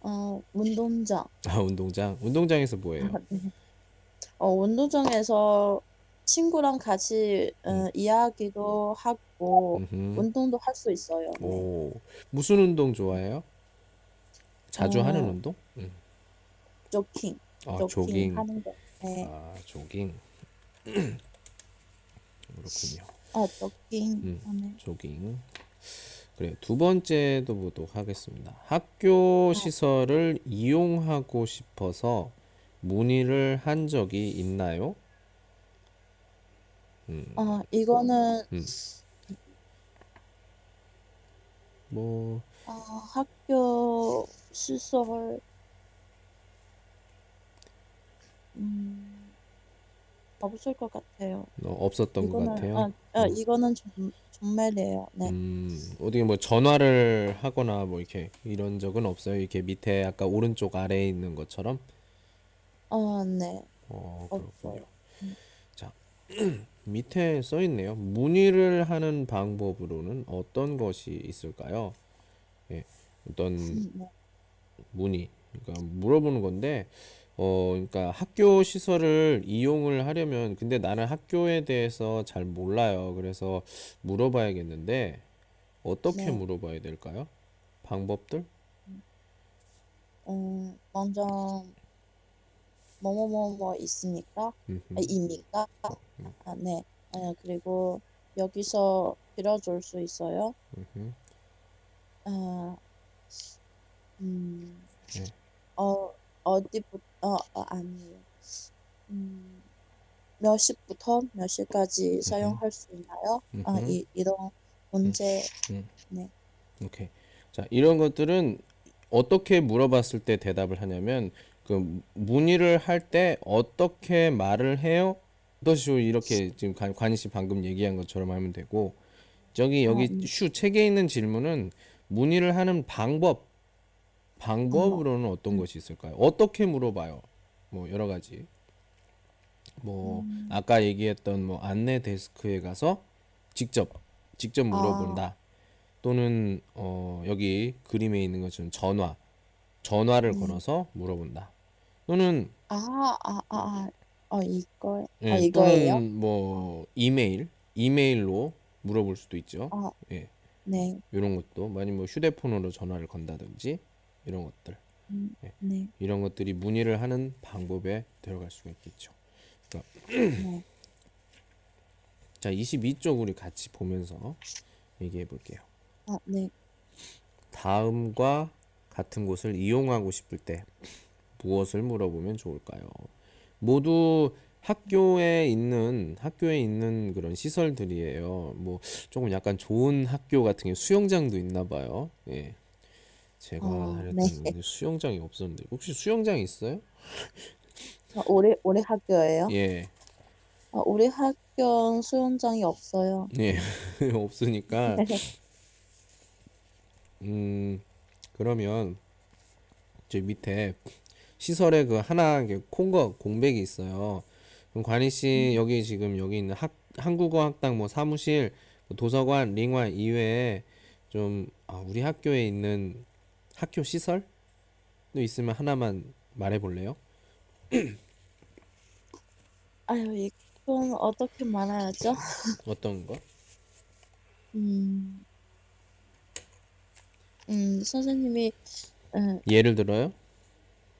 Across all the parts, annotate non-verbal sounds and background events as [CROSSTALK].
어, 운동장. 아 운동장. 운동장에서 뭐 해요? 어, 운동장에서 친구랑 같이 어, 이야기도 하고 음흠. 운동도 할 수 있어요. 네. 오 무슨 운동 좋아해요? 자주 어, 하는 운동? 음. 조깅, 아 조깅 조깅. 하는 거. 네. 아 조깅. [CLEARS THROAT] 그렇군요. 아, 조깅 음. 하네. 조깅. 그래 두 번째도 보도록 하겠습니다. 학교 시설을 이용하고 싶어서 문의를 한 적이 있나요? 음, 어, 이거는 음. 뭐 어, 학교 시설 음, 없을 것 같아요. 어, 없었던 것 이거는 같아요. 아, 아, 음. 이거는 정, 정말이에요. 네. 음, 어떻게 뭐 전화를 하거나 뭐 이렇게 이런 적은 없어요. 이렇게 밑에 아까 오른쪽 아래에 있는 것처럼. 어, 네. 어. 그렇군요. 음. 자, [CLEARS THROAT] 밑에 써 있네요. 문의를 하는 방법으로는 어떤 것이 있을까요? 예, 어떤 음, 네. 문의, 그러니까 물어보는 건데, 어, 그러니까 학교 시설을 이용을 하려면, 근데 나는 학교에 대해서 잘 몰라요. 그래서 물어봐야겠는데, 어떻게 네. 물어봐야 될까요? 방법들? 음, 먼저 뭐뭐뭐뭐 있습니까? 음흠. 아, 입니까? 아, 네. 아, 그리고 여기서 빌어줄 수 있어요? 음흠. 아, 음, 네. 어, 어디부터, 어, 어, 아니에요. 음, 몇 시부터 몇 시까지 사용할 수 있나요? 아. 이, 이런 문제, 음. 네. 오케이. 자, 이런 것들은 어떻게 물어봤을 때 대답을 하냐면 그 문의를 할 때 어떻게 말을 해요? 도시오 이렇게 지금 관- 관희 씨 방금 얘기한 것처럼 하면 되고 저기 여기 음. 슈 책에 있는 질문은 문의를 하는 방법 방법으로는 어떤 것이 있을까요? 어떻게 물어봐요? 뭐 여러 가지. 뭐 음. 아까 얘기했던 뭐 안내 데스크에 가서 직접 직접 물어본다. 또는 어 여기 그림에 있는 것처럼 전화 전화를 음. 걸어서 물어본다. 또는 아, 아, 아, 아, 어, 이거, 예, 아, 이거예요? 또는 뭐 이메일 이메일로 물어볼 수도 있죠. 아, 예, 네. 이런 것도 많이 뭐 휴대폰으로 전화를 건다든지 이런 것들 음, 네. 네. 이런 것들이 문의를 하는 방법에 들어갈 수가 있겠죠. 네. [CLEARS THROAT] 자, 22쪽 우리 같이 보면서 얘기해 볼게요. 아, 네. 다음과 같은 곳을 이용하고 싶을 때 무엇을 물어보면 좋을까요? 모두 학교에 있는 학교에 있는 그런 시설들이에요. 뭐 조금 약간 좋은 학교 같은 게 수영장도 있나 봐요. 예. 제가 어, 다녔던 네. 수영장이 없었는데 혹시 수영장 있어요? 아, 우리, 우리 학교예요? 예. 아, 우리 학교 수영장이 없어요. 예. [LAUGHS] 없으니까 [LAUGHS] 음 그러면 저 밑에 시설에 그 하나 이렇게 콩거 공백이 있어요. 그럼 관희 씨 여기 지금 여기 있는 학 한국어 학당 뭐 사무실 뭐 도서관 링관 이외에 좀 아, 우리 학교에 있는 학교 시설도 있으면 하나만 말해 볼래요? [CLEARS THROAT] 아유, 이건 어떻게 말해야죠? [LAUGHS] 어떤 거? 음, 음, 선생님이, 음, 예를 들어요?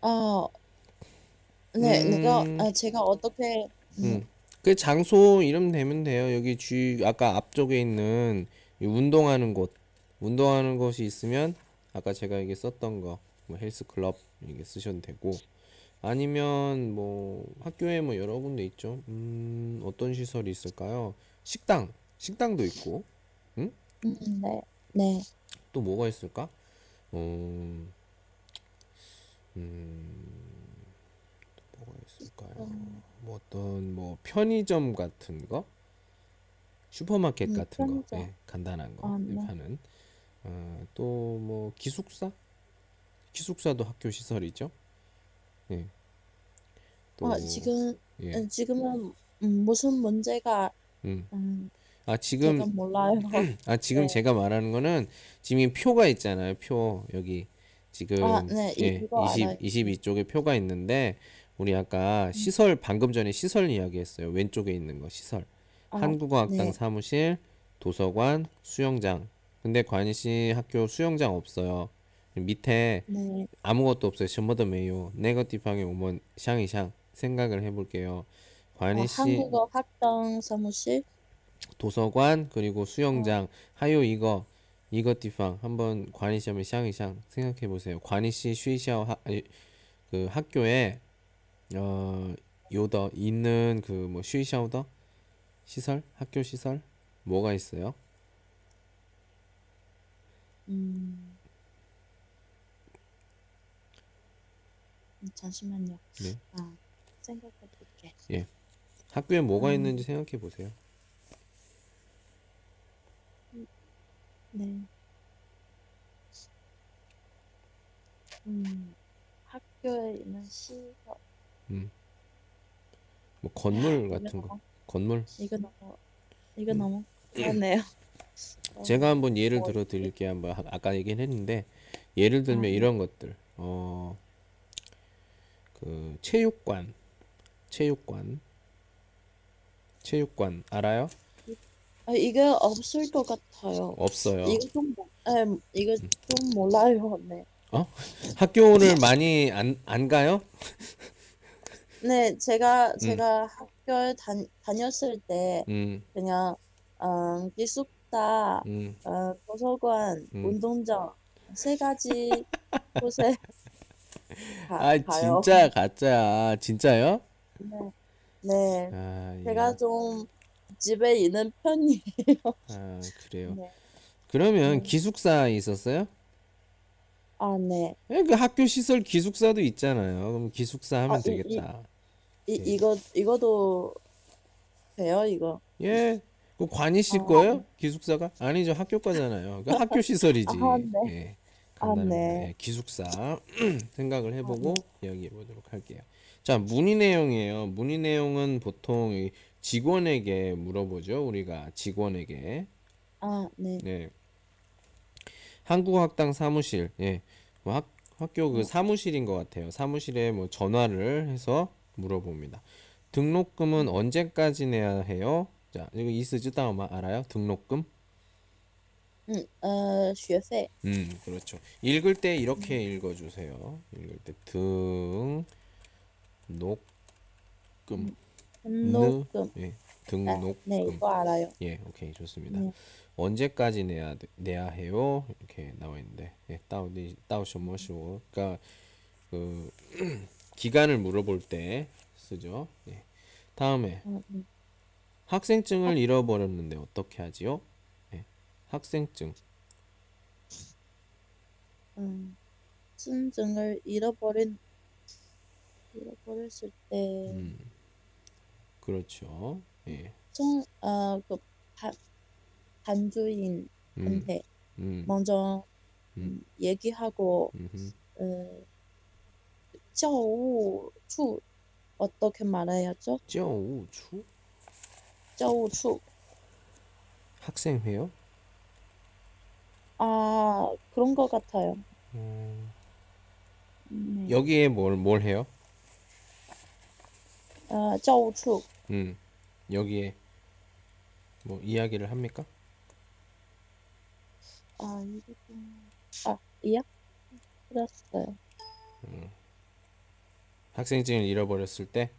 어, 네, 내가, 음. 아, 제가 어떻게, 음, 음. 그 장소 이름 대면 돼요. 여기 주 아까 앞쪽에 있는 이 운동하는 곳, 운동하는 곳이 있으면 아까 제가 여기 썼던 거, 뭐 헬스클럽 이게 쓰셔도 되고 아니면 뭐 학교에 뭐 여러 군데 있죠. 음, 어떤 시설이 있을까요? 식당, 식당도 있고, 응? 음, 네, 네, 또 뭐가 있을까? 음, 음, 어떤 뭐 편의점 같은 거, 슈퍼마켓 음, 같은 거, 편의점. 예, 간단한 거 아, 예, 네. 파는. 어, 또뭐 기숙사? 기숙사도 학교 시설이죠. 예. 또 아, 지금, 예. 음, 지금은 음, 무슨 문제가, 음. 음, 아 제가 지금 몰라요. 아 지금 네. 제가 말하는 거는 지금 이 표가 있잖아요. 표 여기 지금 아, 네, 이- 예, 이거 20 알아요. 22쪽에 표가 있는데 우리 아까 시설 방금 전에 시설 이야기했어요. 왼쪽에 있는 거 시설. 아, 한국어학당 네. 사무실, 도서관, 수영장. 근데 관희 씨 학교 수영장 없어요. 밑에 네. 아무것도 없어요. 전부 다 메요. 네거티브하게 오면 샹이샹 생각을 해볼게요. 관희 어, 씨 한국어 활동 사무실 도서관 그리고 수영장 어. 하요 이거 이거 띠팡 한번 관희 씨 한번 샹이샹 생각해 보세요. 관희 씨 쉬샤오 하, 그 학교에 어 요더 있는 그 뭐 쉬샤오더 시설 학교 시설 뭐가 있어요? 음, 음, 잠시만요. 네. 아, 생각해 볼게. 학교에 뭐가 음. 있는지 생각해 보세요. 네. 음, 학교에 있는 시설. 뭐 건물 같은 거 건물 이거 너무, 이거 음. 너무 그렇네요. [LAUGHS] 어, 제가 한번 예를 뭐 들어 드릴게요. 한번 아- 아까 얘기는 했는데 예를 들면 아, 네. 이런 것들 어 그 체육관 체육관 체육관 알아요? 아, 이게 없을 것 같아요. 없어요. 이거 좀, 모- 에, 이거 좀 몰라요. 네. 학교를 많이 안, 안 가요? 네, 제가, 음. 제가 학교에 다, 다녔을 때, 음, 그냥, 어, 기숙 사, 음. 어, 도서관, 음. 운동장, 세 가지 [LAUGHS] 곳에 가, 아. 진짜 가짜야. 진짜요? 네, 네. 아, 제가 예. 좀 집에 있는 편이에요. 아, 그래요. 네. 그러면 네. 기숙사에 있었어요? 아, 네. 예, 그 학교 시설 기숙사도 있잖아요. 그럼 기숙사 하면 아, 이- 되겠다. 이, 예. 이거, 이거도 돼요, 이거. 예. 그 관이 씨 아, 거예요? 기숙사가? 아니죠. 학교 거잖아요. 그 학교 시설이지. 아, 네. 예. 아, 간단합니다. 네. 예, 기숙사 [CLEARS THROAT] 생각을 해보고 아, 이야기해 보도록 할게요. 자, 문의 내용이에요. 문의 내용은 보통 이 직원에게 물어보죠. 우리가 직원에게. 아, 네. 네. 한국어학당 사무실. 예. 뭐 학, 학교 그 사무실인 것 같아요. 사무실에 뭐 전화를 해서 물어봅니다. 등록금은 언제까지 내야 해요? 자, 이거 이스즈 다음아 알아요? 등록금? 음, 어, 学费. 음, 그렇죠. 읽을 때 이렇게 읽어 주세요. 읽을 때 등록금, 느, 등록금. 예, 아, 네, 등록금. 이거 알아요. 예, 오케이, 좋습니다. 네. 언제까지 내야 돼- 내야 해요? 이렇게 나와 있는데, 예, 따오디 따오셔머쇼. 그러니까 그 [CLEARS THROAT] 기간을 물어볼 때 쓰죠. 예. 다음에 음, 음. 학생증을 잃어버렸는데 어떻게 하지요? 네. 학생증. 음, 학생증을 잃어버린 잃어버렸을 때 음. 그렇죠. 예. 청, 어, 그 반, 반주인한테 음, 음. 먼저 음, 음 얘기하고 음, 어, 저우 어떻게 말해야죠? 우 추? 教务处. 학생회요? 아, 그런 것 같아요. 음, 네. 여기에 뭘 뭘 해요? 아, 教务处. 음, 여기에 뭐 이야기를 합니까? 아, 이거 좀, 아, 이야? 들었어요. 학생증을 잃어버렸을 때,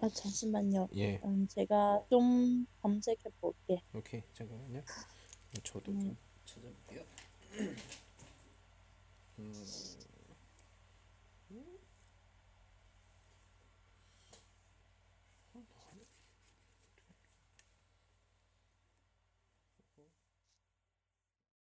아 잠시만요. 예. 음, 제가 좀 검색해 볼게. 오케이 잠깐만요. 저도 음. 좀 찾아볼게요. [CLEARS THROAT] 음.